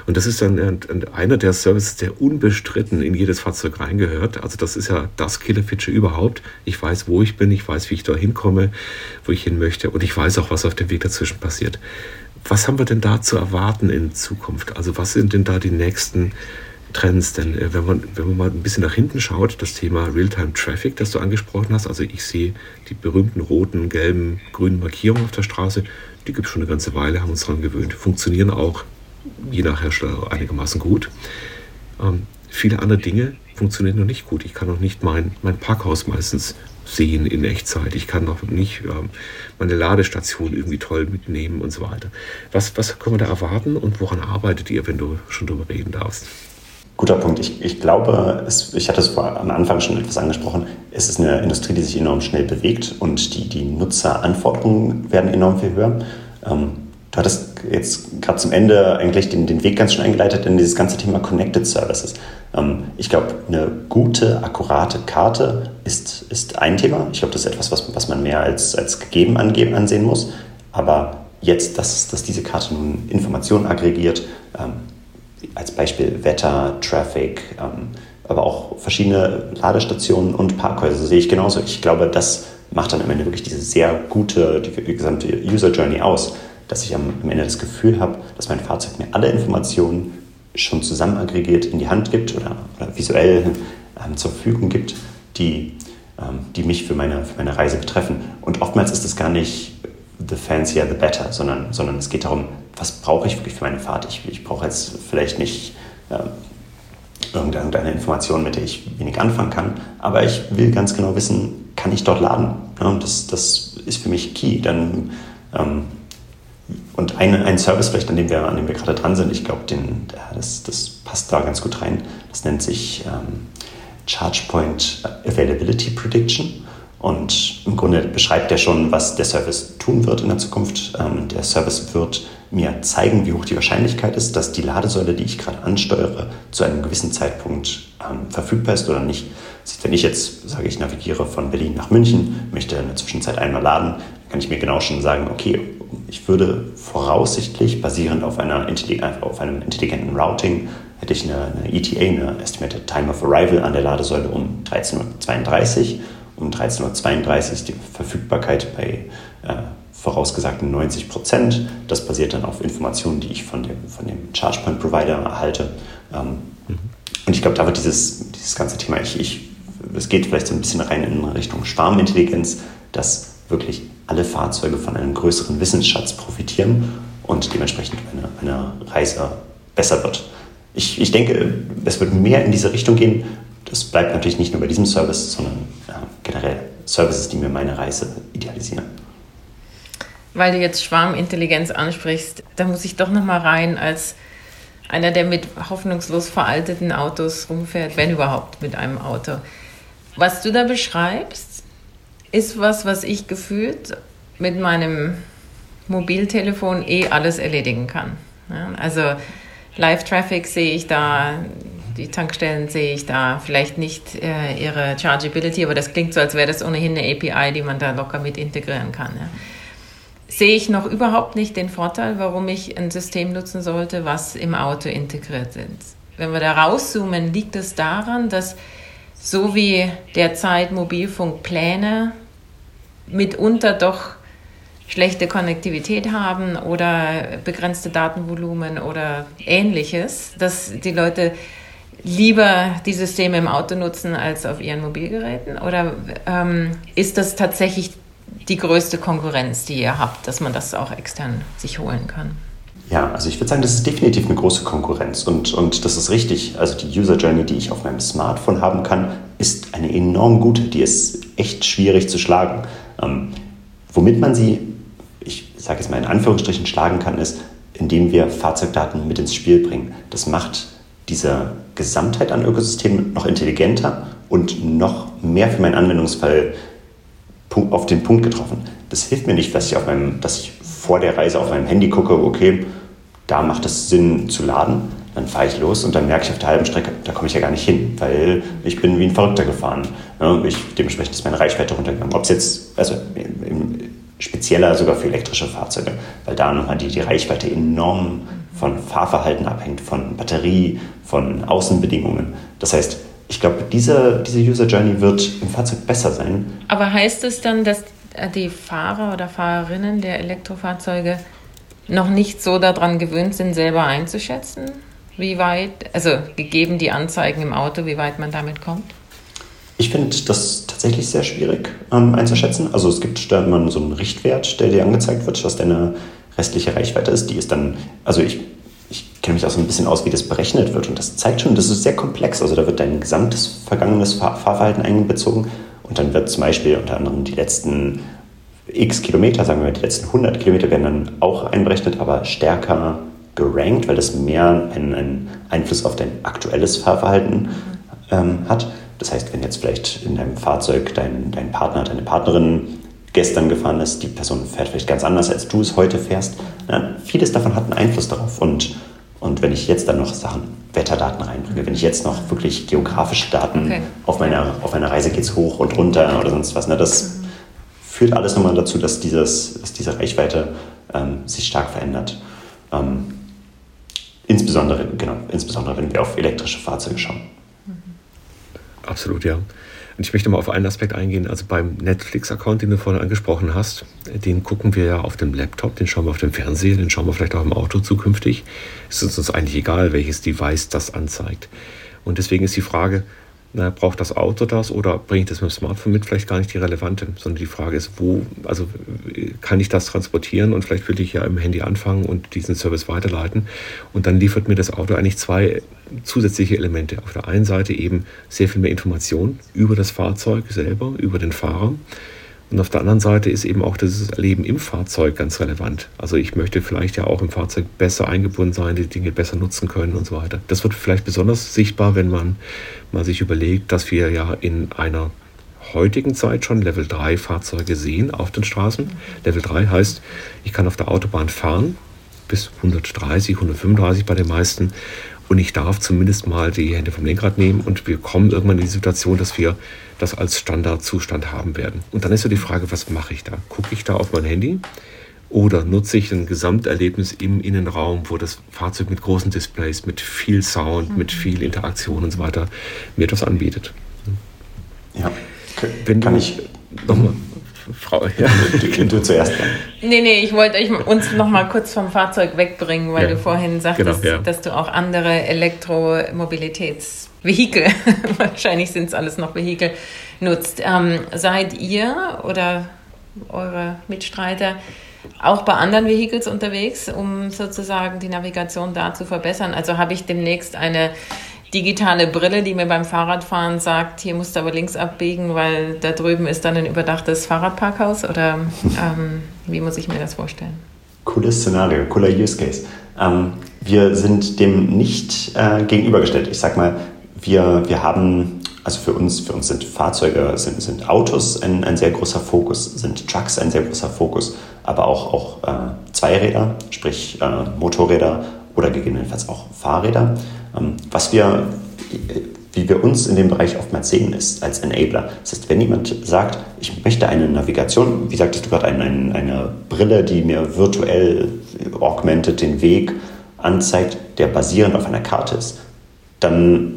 Und das ist dann einer der Services, der unbestritten in jedes Fahrzeug reingehört. Also das ist ja das Killer-Feature überhaupt. Ich weiß, wo ich bin, ich weiß, wie ich da hinkomme, wo ich hin möchte und ich weiß auch, was auf dem Weg dazwischen passiert. Was haben wir denn da zu erwarten in Zukunft? Also was sind denn da die nächsten Trends. Denn äh, wenn, man, wenn man mal ein bisschen nach hinten schaut, das Thema Real-Time Traffic, das du angesprochen hast, also ich sehe die berühmten roten, gelben, grünen Markierungen auf der Straße, die gibt es schon eine ganze Weile, haben uns daran gewöhnt, funktionieren auch je nach Hersteller einigermaßen gut. Ähm, viele andere Dinge funktionieren noch nicht gut. Ich kann noch nicht mein, mein Parkhaus meistens sehen in Echtzeit. Ich kann noch nicht ähm, meine Ladestation irgendwie toll mitnehmen und so weiter. Was, was können wir da erwarten und woran arbeitet ihr, wenn du schon darüber reden darfst? Guter Punkt. Ich, ich glaube, es, ich hatte es vor, am Anfang schon etwas angesprochen, es ist eine Industrie, die sich enorm schnell bewegt und die, die Nutzeranforderungen werden enorm viel höher. Ähm, du hattest jetzt gerade zum Ende eigentlich den, den Weg ganz schön eingeleitet in dieses ganze Thema Connected Services. Ähm, ich glaube, eine gute, akkurate Karte ist, ist ein Thema. Ich glaube, das ist etwas, was, was man mehr als, als gegeben angeben, ansehen muss. Aber jetzt, dass, dass diese Karte nun Informationen aggregiert, ähm, als Beispiel Wetter, Traffic, ähm, aber auch verschiedene Ladestationen und Parkhäuser sehe ich genauso. Ich glaube, das macht dann am Ende wirklich diese sehr gute, die, gesamte User Journey aus, dass ich am, am Ende das Gefühl habe, dass mein Fahrzeug mir alle Informationen schon zusammen aggregiert in die Hand gibt oder, oder visuell ähm, zur Verfügung gibt, die, ähm, die mich für meine, für meine Reise betreffen. Und oftmals ist es gar nicht the fancier the better, sondern, sondern es geht darum, was brauche ich wirklich für meine Fahrt. Ich, ich brauche jetzt vielleicht nicht äh, irgendeine Information, mit der ich wenig anfangen kann, aber ich will ganz genau wissen, kann ich dort laden? Ja, und das, das ist für mich key. Dann, ähm, und ein, ein Service vielleicht, an dem wir, an dem wir gerade dran sind, ich glaube, das, das passt da ganz gut rein. Das nennt sich ähm, ChargePoint Availability Prediction. Und im Grunde beschreibt er schon, was der Service tun wird in der Zukunft. Ähm, der Service wird mir zeigen, wie hoch die Wahrscheinlichkeit ist, dass die Ladesäule, die ich gerade ansteuere, zu einem gewissen Zeitpunkt ähm, verfügbar ist oder nicht. Wenn ich jetzt sage, ich navigiere von Berlin nach München, möchte in der Zwischenzeit einmal laden, kann ich mir genau schon sagen, okay, ich würde voraussichtlich basierend auf, einer, auf einem intelligenten Routing hätte ich eine, eine ETA, eine Estimated Time of Arrival an der Ladesäule um 13.32 Uhr um 13.32 Uhr die Verfügbarkeit bei äh, vorausgesagten 90 Prozent. Das basiert dann auf Informationen, die ich von dem, von dem ChargePoint-Provider erhalte. Ähm, mhm. Und ich glaube, da wird dieses, dieses ganze Thema, ich, ich, es geht vielleicht so ein bisschen rein in Richtung Schwarmintelligenz, dass wirklich alle Fahrzeuge von einem größeren Wissensschatz profitieren und dementsprechend eine, eine Reise besser wird. Ich, ich denke, es wird mehr in diese Richtung gehen, das bleibt natürlich nicht nur bei diesem Service, sondern ja, generell Services, die mir meine Reise idealisieren. Weil du jetzt Schwarmintelligenz ansprichst, da muss ich doch noch mal rein als einer, der mit hoffnungslos veralteten Autos rumfährt, wenn überhaupt mit einem Auto. Was du da beschreibst, ist was, was ich gefühlt mit meinem Mobiltelefon eh alles erledigen kann. Ja, also Live-Traffic sehe ich da, die Tankstellen sehe ich da vielleicht nicht äh, ihre Chargeability, aber das klingt so, als wäre das ohnehin eine API, die man da locker mit integrieren kann. Ja. Sehe ich noch überhaupt nicht den Vorteil, warum ich ein System nutzen sollte, was im Auto integriert ist. Wenn wir da rauszoomen, liegt es daran, dass so wie derzeit Mobilfunkpläne mitunter doch schlechte Konnektivität haben oder begrenzte Datenvolumen oder ähnliches, dass die Leute lieber die Systeme im Auto nutzen als auf ihren Mobilgeräten? Oder ähm, ist das tatsächlich die größte Konkurrenz, die ihr habt, dass man das auch extern sich holen kann? Ja, also ich würde sagen, das ist definitiv eine große Konkurrenz und, und das ist richtig. Also die User Journey, die ich auf meinem Smartphone haben kann, ist eine enorm gute. Die ist echt schwierig zu schlagen. Ähm, womit man sie, ich sage jetzt mal in Anführungsstrichen, schlagen kann, ist, indem wir Fahrzeugdaten mit ins Spiel bringen. Das macht diese Gesamtheit an Ökosystemen noch intelligenter und noch mehr für meinen Anwendungsfall auf den Punkt getroffen. Das hilft mir nicht, dass ich, auf meinem, dass ich vor der Reise auf meinem Handy gucke, okay, da macht es Sinn zu laden. Dann fahre ich los und dann merke ich auf der halben Strecke, da komme ich ja gar nicht hin, weil ich bin wie ein Verrückter gefahren. Ich, dementsprechend ist meine Reichweite runtergegangen. Ob es jetzt, also spezieller sogar für elektrische Fahrzeuge, weil da nochmal die, die Reichweite enorm von Fahrverhalten abhängt, von Batterie, von Außenbedingungen. Das heißt, ich glaube, diese, diese User Journey wird im Fahrzeug besser sein. Aber heißt es dann, dass die Fahrer oder Fahrerinnen der Elektrofahrzeuge noch nicht so daran gewöhnt sind, selber einzuschätzen, wie weit, also gegeben die Anzeigen im Auto, wie weit man damit kommt? Ich finde das tatsächlich sehr schwierig ähm, einzuschätzen. Also es gibt da immer so einen Richtwert, der dir angezeigt wird, was deine restliche Reichweite ist. Die ist dann, also ich, ich kenne mich auch so ein bisschen aus, wie das berechnet wird. Und das zeigt schon, das ist sehr komplex. Also da wird dein gesamtes vergangenes Fahr Fahrverhalten einbezogen. Und dann wird zum Beispiel unter anderem die letzten x Kilometer, sagen wir mal, die letzten 100 Kilometer werden dann auch einberechnet, aber stärker gerankt, weil das mehr einen, einen Einfluss auf dein aktuelles Fahrverhalten ähm, hat. Das heißt, wenn jetzt vielleicht in deinem Fahrzeug dein, dein Partner, deine Partnerin gestern gefahren ist, die Person fährt vielleicht ganz anders, als du es heute fährst. Ja, vieles davon hat einen Einfluss darauf. Und, und wenn ich jetzt dann noch Sachen, Wetterdaten reinbringe, wenn ich jetzt noch wirklich geografische Daten okay. auf, meiner, auf meiner Reise geht es hoch und runter oder sonst was, ne, das mhm. führt alles nochmal dazu, dass, dieses, dass diese Reichweite ähm, sich stark verändert. Ähm, insbesondere, genau, insbesondere wenn wir auf elektrische Fahrzeuge schauen. Absolut, ja. Und ich möchte mal auf einen Aspekt eingehen. Also beim Netflix-Account, den du vorhin angesprochen hast, den gucken wir ja auf dem Laptop, den schauen wir auf dem Fernseher, den schauen wir vielleicht auch im Auto zukünftig. Es ist uns eigentlich egal, welches Device das anzeigt. Und deswegen ist die Frage, na, braucht das Auto das oder bringe ich das mit dem Smartphone mit? Vielleicht gar nicht die relevante, sondern die Frage ist, wo, also kann ich das transportieren und vielleicht will ich ja im Handy anfangen und diesen Service weiterleiten. Und dann liefert mir das Auto eigentlich zwei zusätzliche Elemente. Auf der einen Seite eben sehr viel mehr Information über das Fahrzeug selber, über den Fahrer. Und auf der anderen Seite ist eben auch das Erleben im Fahrzeug ganz relevant. Also ich möchte vielleicht ja auch im Fahrzeug besser eingebunden sein, die Dinge besser nutzen können und so weiter. Das wird vielleicht besonders sichtbar, wenn man mal sich überlegt, dass wir ja in einer heutigen Zeit schon Level 3 Fahrzeuge sehen auf den Straßen. Level 3 heißt, ich kann auf der Autobahn fahren, bis 130, 135 bei den meisten. Und ich darf zumindest mal die Hände vom Lenkrad nehmen und wir kommen irgendwann in die Situation, dass wir das als Standardzustand haben werden. Und dann ist so die Frage, was mache ich da? Gucke ich da auf mein Handy oder nutze ich ein Gesamterlebnis im Innenraum, wo das Fahrzeug mit großen Displays, mit viel Sound, mhm. mit viel Interaktion und so weiter mir etwas anbietet? Ja, Wenn kann ich nochmal. Frau, ja. Du, du zuerst. Nee, nee, ich wollte euch uns noch mal kurz vom Fahrzeug wegbringen, weil ja. du vorhin sagtest, genau, ja. dass du auch andere Elektromobilitäts Vehikel, wahrscheinlich sind es alles noch Vehikel, nutzt. Ähm, seid ihr oder eure Mitstreiter auch bei anderen Vehicles unterwegs, um sozusagen die Navigation da zu verbessern? Also habe ich demnächst eine digitale Brille, die mir beim Fahrradfahren sagt, hier musst du aber links abbiegen, weil da drüben ist dann ein überdachtes Fahrradparkhaus? Oder ähm, wie muss ich mir das vorstellen? Cooles Szenario, cooler Use Case. Ähm, wir sind dem nicht äh, gegenübergestellt. Ich sag mal, wir, wir haben, also für uns, für uns sind Fahrzeuge, sind, sind Autos ein, ein sehr großer Fokus, sind Trucks ein sehr großer Fokus, aber auch, auch äh, Zweiräder, sprich äh, Motorräder oder gegebenenfalls auch Fahrräder. Ähm, was wir, wie wir uns in dem Bereich oftmals sehen, ist als Enabler. Das heißt, wenn jemand sagt, ich möchte eine Navigation, wie sagtest du gerade, eine, eine Brille, die mir virtuell augmented den Weg anzeigt, der basierend auf einer Karte ist, dann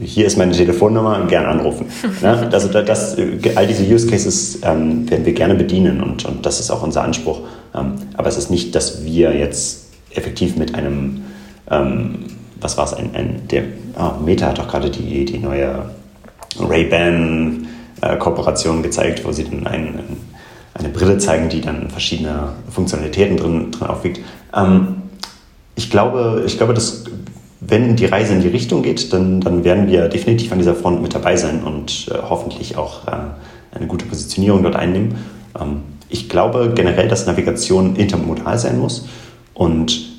hier ist meine Telefonnummer, gern anrufen. Ne? Also das, all diese Use Cases ähm, werden wir gerne bedienen und, und das ist auch unser Anspruch. Ähm, aber es ist nicht, dass wir jetzt effektiv mit einem, ähm, was war es, ein, ein, der oh, Meta hat doch gerade die, die neue Ray-Ban äh, Kooperation gezeigt, wo sie dann ein, eine Brille zeigen, die dann verschiedene Funktionalitäten drin, drin aufwiegt. Ähm, ich glaube, ich glaube, dass wenn die Reise in die Richtung geht, dann, dann werden wir definitiv an dieser Front mit dabei sein und äh, hoffentlich auch äh, eine gute Positionierung dort einnehmen. Ähm, ich glaube generell, dass Navigation intermodal sein muss und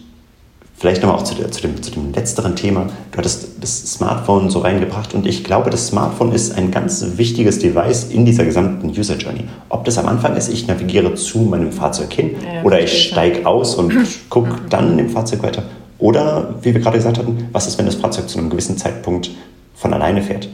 vielleicht nochmal auch zu, zu, dem, zu dem letzteren Thema. Du hattest das Smartphone so reingebracht und ich glaube, das Smartphone ist ein ganz wichtiges Device in dieser gesamten User Journey. Ob das am Anfang ist, ich navigiere zu meinem Fahrzeug hin ja, oder ich steige aus und gucke dann in dem Fahrzeug weiter oder, wie wir gerade gesagt hatten, was ist, wenn das Fahrzeug zu einem gewissen Zeitpunkt von alleine fährt?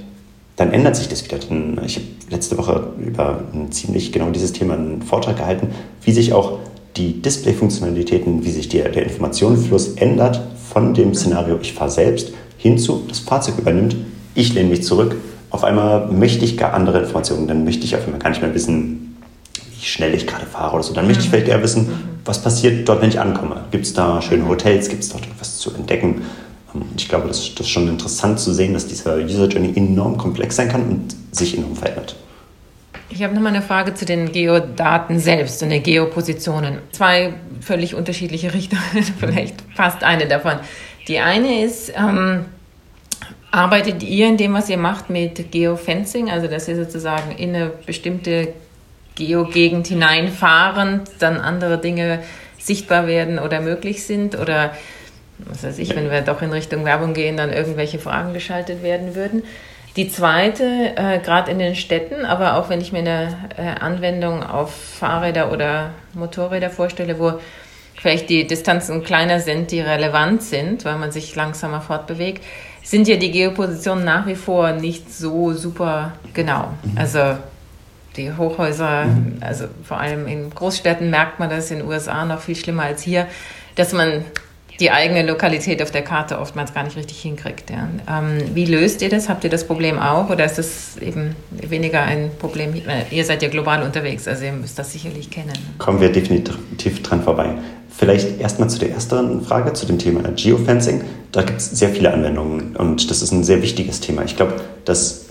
Dann ändert sich das wieder. Ich habe letzte Woche über ein ziemlich genau dieses Thema einen Vortrag gehalten, wie sich auch die Display-Funktionalitäten, wie sich der, der Informationenfluss ändert von dem Szenario, ich fahre selbst, hinzu, das Fahrzeug übernimmt, ich lehne mich zurück. Auf einmal möchte ich gar andere Informationen, dann möchte ich auf einmal gar nicht mehr wissen, wie schnell ich gerade fahre oder so. Dann möchte ich vielleicht eher wissen, was passiert dort, wenn ich ankomme. Gibt es da schöne Hotels, gibt es dort etwas zu entdecken? Ähm, ich glaube, das, ist schon interessant zu sehen, dass dieser User Journey enorm komplex sein kann und sich enorm verändert. Ich habe nochmal eine Frage zu den Geodaten selbst und den Geopositionen. Zwei völlig unterschiedliche Richtungen, vielleicht fast eine davon. Die eine ist, ähm, arbeitet ihr in dem, was ihr macht, mit Geofencing, also dass ihr sozusagen in eine bestimmte Geogegend hineinfahren, dann andere Dinge sichtbar werden oder möglich sind oder was weiß ich, wenn wir doch in Richtung Werbung gehen, dann irgendwelche Fragen geschaltet werden würden. Die zweite, äh, gerade in den Städten, aber auch wenn ich mir eine äh, Anwendung auf Fahrräder oder Motorräder vorstelle, wo vielleicht die Distanzen kleiner sind, die relevant sind, weil man sich langsamer fortbewegt, sind ja die Geopositionen nach wie vor nicht so super genau. Also die Hochhäuser, mhm. also vor allem in Großstädten merkt man das in den USA noch viel schlimmer als hier, dass man die eigene Lokalität auf der Karte oftmals gar nicht richtig hinkriegt. Ja. Ähm, wie löst ihr das? Habt ihr das Problem auch oder ist das eben weniger ein Problem? Ihr seid ja global unterwegs, also ihr müsst das sicherlich kennen. Kommen wir definitiv dran vorbei. Vielleicht erstmal zu der ersten Frage, zu dem Thema Geofencing. Da gibt es sehr viele Anwendungen und das ist ein sehr wichtiges Thema. Ich glaube, dass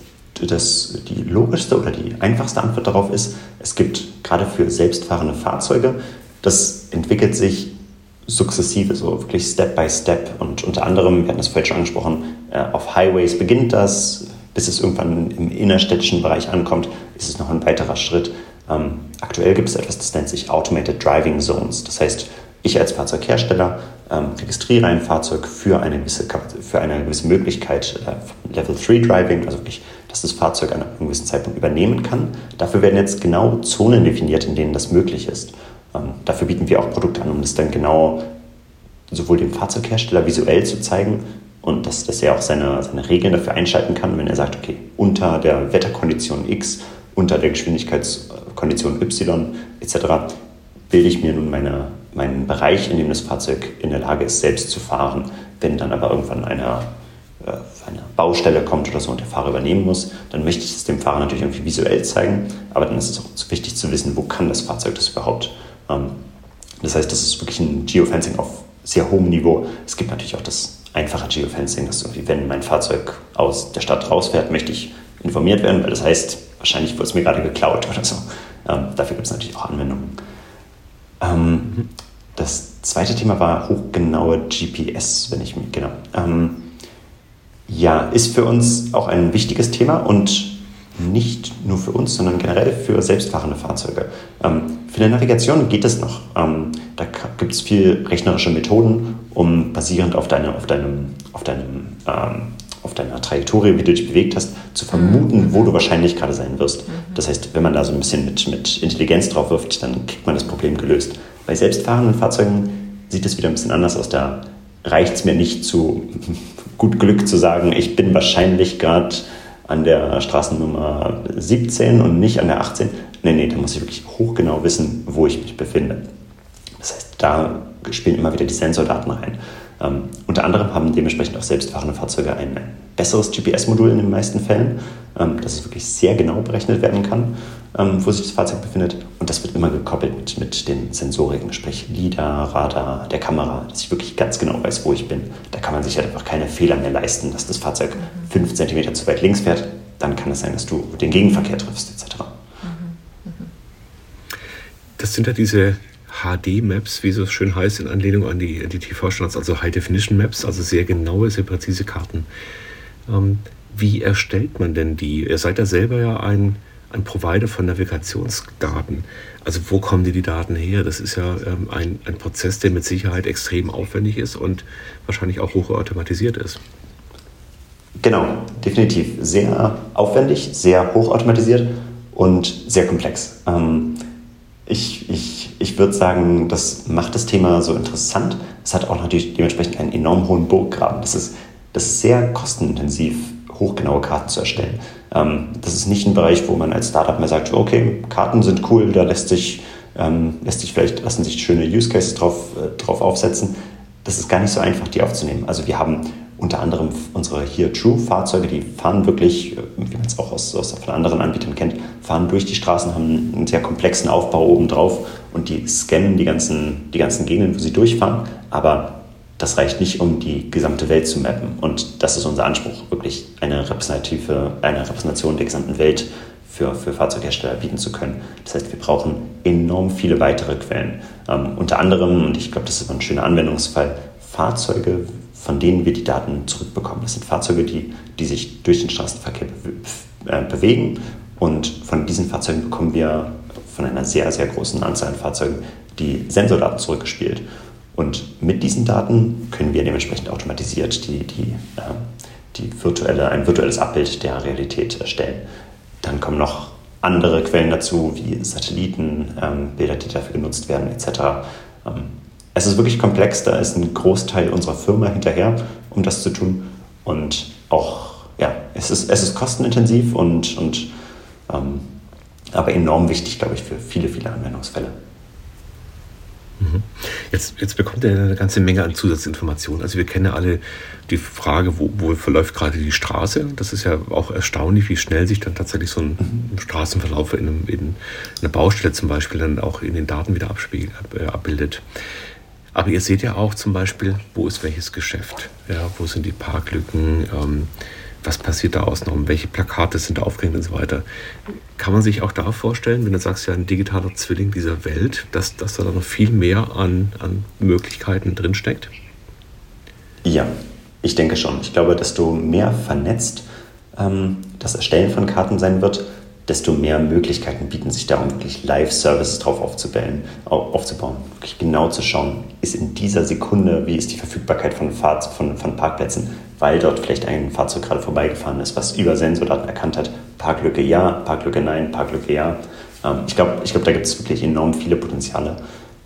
das, die logischste oder die einfachste Antwort darauf ist, es gibt gerade für selbstfahrende Fahrzeuge, das entwickelt sich sukzessive, so wirklich Step by Step. Und unter anderem, wir hatten das vorhin schon angesprochen, äh, auf Highways beginnt das, bis es irgendwann im innerstädtischen Bereich ankommt, ist es noch ein weiterer Schritt. Ähm, aktuell gibt es etwas, das nennt sich Automated Driving Zones. Das heißt, ich als Fahrzeughersteller ähm, registriere ein Fahrzeug für eine gewisse, für eine gewisse Möglichkeit äh, Level 3 Driving, also wirklich, dass das Fahrzeug an einem gewissen Zeitpunkt übernehmen kann. Dafür werden jetzt genau Zonen definiert, in denen das möglich ist. Ähm, dafür bieten wir auch Produkte an, um das dann genau sowohl dem Fahrzeughersteller visuell zu zeigen und dass, dass er auch seine, seine Regeln dafür einschalten kann, wenn er sagt, okay, unter der Wetterkondition X, unter der Geschwindigkeitskondition Y etc. bilde ich mir nun meine, meinen Bereich, in dem das Fahrzeug in der Lage ist, selbst zu fahren. Wenn dann aber irgendwann eine, äh, eine Baustelle kommt oder so und der Fahrer übernehmen muss, dann möchte ich es dem Fahrer natürlich irgendwie visuell zeigen, aber dann ist es auch wichtig zu wissen, wo kann das Fahrzeug das überhaupt ähm, das heißt, das ist wirklich ein Geofencing auf sehr hohem Niveau. Es gibt natürlich auch das einfache Geofencing, dass irgendwie, wenn mein Fahrzeug aus der Stadt rausfährt, möchte ich informiert werden, weil das heißt, wahrscheinlich wurde es mir gerade geklaut oder so. Ähm, dafür gibt es natürlich auch Anwendungen. Ähm, das zweite Thema war hochgenaue GPS, wenn ich mich, genau. Ja, ist für uns auch ein wichtiges Thema und nicht nur für uns, sondern generell für selbstfahrende Fahrzeuge. Ähm, für die Navigation geht es noch. Ähm, da gibt es viel rechnerische Methoden, um basierend auf, deine, auf, deinem, auf, deinem, ähm, auf deiner Trajektorie, wie du dich bewegt hast, zu vermuten, mhm. wo du wahrscheinlich gerade sein wirst. Mhm. Das heißt, wenn man da so ein bisschen mit, mit Intelligenz drauf wirft, dann kriegt man das Problem gelöst. Bei selbstfahrenden Fahrzeugen sieht es wieder ein bisschen anders aus. Da reicht es mir nicht zu gut Glück zu sagen, ich bin wahrscheinlich gerade an der Straßennummer 17 und nicht an der 18. Nee, nee, da muss ich wirklich hochgenau wissen, wo ich mich befinde. Das heißt, da spielen immer wieder die Sensordaten rein. Ähm, unter anderem haben dementsprechend auch selbstfahrende Fahrzeuge ein besseres GPS-Modul in den meisten Fällen, ähm, dass es wirklich sehr genau berechnet werden kann, ähm, wo sich das Fahrzeug befindet. Und das wird immer gekoppelt mit, mit den Sensoriken, sprich LIDAR, Radar, der Kamera, dass ich wirklich ganz genau weiß, wo ich bin. Da kann man sich halt einfach keine Fehler mehr leisten, dass das Fahrzeug fünf Zentimeter zu weit links fährt. Dann kann es sein, dass du den Gegenverkehr triffst, etc. Das sind ja diese HD-Maps, wie so schön heißt, in Anlehnung an die, die TV-Standards, also High-Definition-Maps, also sehr genaue, sehr präzise Karten. Ähm, wie erstellt man denn die? Ihr seid ja selber ja ein, ein Provider von Navigationsdaten. Also wo kommen die, die Daten her? Das ist ja ähm, ein, ein Prozess, der mit Sicherheit extrem aufwendig ist und wahrscheinlich auch hochautomatisiert ist. Genau, definitiv. Sehr aufwendig, sehr hochautomatisiert und sehr komplex. Ähm, ich, ich, ich würde sagen, das macht das Thema so interessant. Es hat auch natürlich dementsprechend einen enorm hohen Burggraben. Das ist, das ist sehr kostenintensiv, hochgenaue Karten zu erstellen. Ähm, das ist nicht ein Bereich, wo man als Startup mehr sagt, okay, Karten sind cool, da lässt sich, ähm, lässt sich vielleicht, lassen sich schöne Use Cases drauf, äh, drauf aufsetzen. Das ist gar nicht so einfach, die aufzunehmen. Also wir haben unter anderem unsere Here True Fahrzeuge, die fahren wirklich, wie man es auch aus, aus von anderen Anbietern kennt, fahren durch die Straßen, haben einen sehr komplexen Aufbau oben drauf und die scannen die ganzen, die ganzen Gegenden, wo sie durchfahren. Aber das reicht nicht, um die gesamte Welt zu mappen. Und das ist unser Anspruch, wirklich eine repräsentative, eine Repräsentation der gesamten Welt für, für Fahrzeughersteller bieten zu können. Das heißt, wir brauchen enorm viele weitere Quellen. Ähm, unter anderem, und ich glaube, das ist ein schöner Anwendungsfall, Fahrzeuge von denen wir die Daten zurückbekommen. Das sind Fahrzeuge, die, die sich durch den Straßenverkehr äh, bewegen und von diesen Fahrzeugen bekommen wir von einer sehr, sehr großen Anzahl an Fahrzeugen die Sensordaten zurückgespielt. Und mit diesen Daten können wir dementsprechend automatisiert die, die, äh, die virtuelle, ein virtuelles Abbild der Realität erstellen. Dann kommen noch andere Quellen dazu, wie Satelliten, ähm, Bilder, die dafür genutzt werden, etc. Ähm, es ist wirklich komplex, da ist ein Großteil unserer Firma hinterher, um das zu tun. Und auch, ja, es ist, es ist kostenintensiv und, und ähm, aber enorm wichtig, glaube ich, für viele, viele Anwendungsfälle. Mhm. Jetzt, jetzt bekommt er eine ganze Menge an Zusatzinformationen. Also wir kennen ja alle die Frage, wo, wo verläuft gerade die Straße. Das ist ja auch erstaunlich, wie schnell sich dann tatsächlich so ein mhm. Straßenverlauf in, einem, in, einer Baustelle zum Beispiel dann auch in den Daten wieder äh, abbildet. Aber ihr seht ja auch zum Beispiel, wo ist welches Geschäft, ja, wo sind die Parklücken, ähm, was passiert da außenrum, welche Plakate sind aufgehängt und so weiter. Kann man sich auch da vorstellen, wenn du sagst, ja, ein digitaler Zwilling dieser Welt, dass, dass da noch viel mehr an, an Möglichkeiten drinsteckt? Ja, ich denke schon. Ich glaube, desto mehr vernetzt ähm, das Erstellen von Karten sein wird, desto mehr Möglichkeiten bieten sich da, um wirklich Live-Services drauf aufzubauen, aufzubauen. Wirklich genau zu schauen, ist in dieser Sekunde, wie ist die Verfügbarkeit von, Fahr von, von Parkplätzen, weil dort vielleicht ein Fahrzeug gerade vorbeigefahren ist, was über Sensordaten erkannt hat. Parklücke ja, Parklücke nein, Parklücke ja. Ähm, ich glaube, ich glaub, da gibt es wirklich enorm viele Potenziale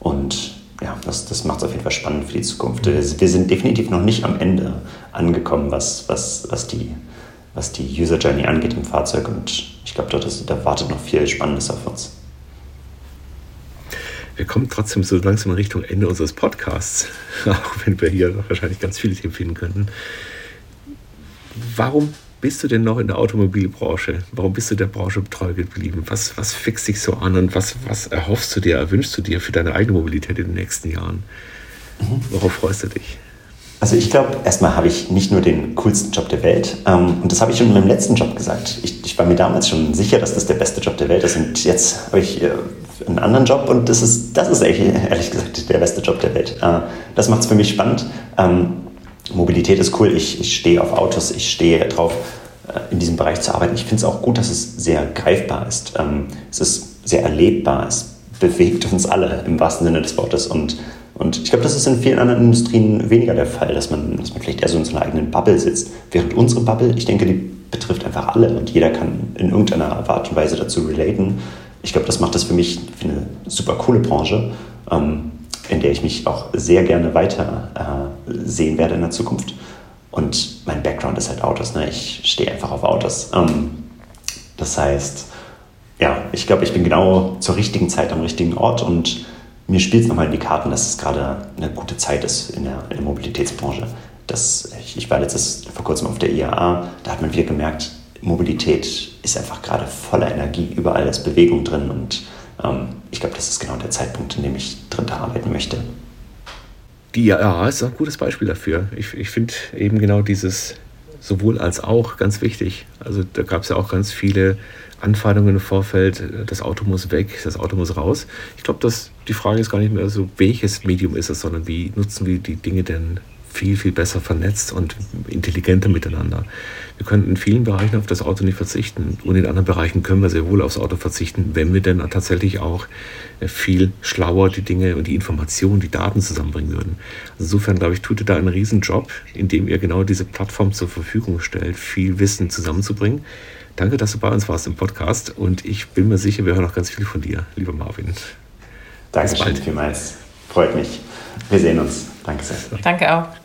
und ja, das, das macht es auf jeden Fall spannend für die Zukunft. Wir sind definitiv noch nicht am Ende angekommen, was, was, was die was die User Journey angeht im Fahrzeug. Und ich glaube, da wartet noch viel Spannendes auf uns. Wir kommen trotzdem so langsam in Richtung Ende unseres Podcasts, auch wenn wir hier wahrscheinlich ganz viele Themen finden könnten. Warum bist du denn noch in der Automobilbranche? Warum bist du der Branche treu geblieben? Was, was fixt dich so an und was, was erhoffst du dir, erwünschst du dir für deine eigene Mobilität in den nächsten Jahren? Mhm. Worauf freust du dich? Also ich glaube, erstmal habe ich nicht nur den coolsten Job der Welt ähm, und das habe ich schon in meinem letzten Job gesagt. Ich, ich, war mir damals schon sicher, dass das der beste Job der Welt ist und jetzt habe ich äh, einen anderen Job und das ist, das ist ehrlich, ehrlich gesagt der beste Job der Welt. Äh, das macht es für mich spannend. Ähm, Mobilität ist cool, ich, ich stehe auf Autos, ich stehe drauf, äh, in diesem Bereich zu arbeiten. Ich finde es auch gut, dass es sehr greifbar ist. Ähm, es ist sehr erlebbar, es bewegt uns alle im wahrsten Sinne des Wortes und und ich glaube, das ist in vielen anderen Industrien weniger der Fall, dass man, dass man vielleicht eher so in so einer eigenen Bubble sitzt. Während unsere Bubble, ich denke, die betrifft einfach alle und jeder kann in irgendeiner Art und Weise dazu relaten. Ich glaube, das macht das für mich für eine super coole Branche, ähm, in der ich mich auch sehr gerne weiter äh, sehen werde in der Zukunft. Und mein Background ist halt Autos. Ne? Ich stehe einfach auf Autos. Ähm, das heißt, ja, ich glaube, ich bin genau zur richtigen Zeit am richtigen Ort und mir spielt es nochmal in die Karten, dass es gerade eine gute Zeit ist in der, in der Mobilitätsbranche. Das, ich war letztes vor kurzem auf der IAA, da hat man wieder gemerkt, Mobilität ist einfach gerade voller Energie, überall ist Bewegung drin und ähm, ich glaube, das ist genau der Zeitpunkt, in dem ich drin da arbeiten möchte. Die IAA ist ein gutes Beispiel dafür. Ich, ich finde eben genau dieses sowohl als auch ganz wichtig. Also da gab es ja auch ganz viele Anfeindungen im Vorfeld, das Auto muss weg, das Auto muss raus. Ich glaube, dass die Frage ist gar nicht mehr so, welches Medium ist es, sondern wie nutzen wir die Dinge denn viel, viel besser vernetzt und intelligenter miteinander. Wir können in vielen Bereichen auf das Auto nicht verzichten und in anderen Bereichen können wir sehr wohl aufs Auto verzichten, wenn wir denn tatsächlich auch äh, viel schlauer die Dinge und die Informationen, die Daten zusammenbringen würden. Insofern, glaube ich, tut ihr da einen Riesenjob, indem ihr genau diese Plattform zur Verfügung stellt, viel Wissen zusammenzubringen. Danke, dass du bei uns warst im Podcast und ich bin mir sicher, wir hören noch ganz viel von dir, lieber Marvin. Dankeschön vielmals. Freut mich. Wir sehen uns. Danke sehr. Danke auch.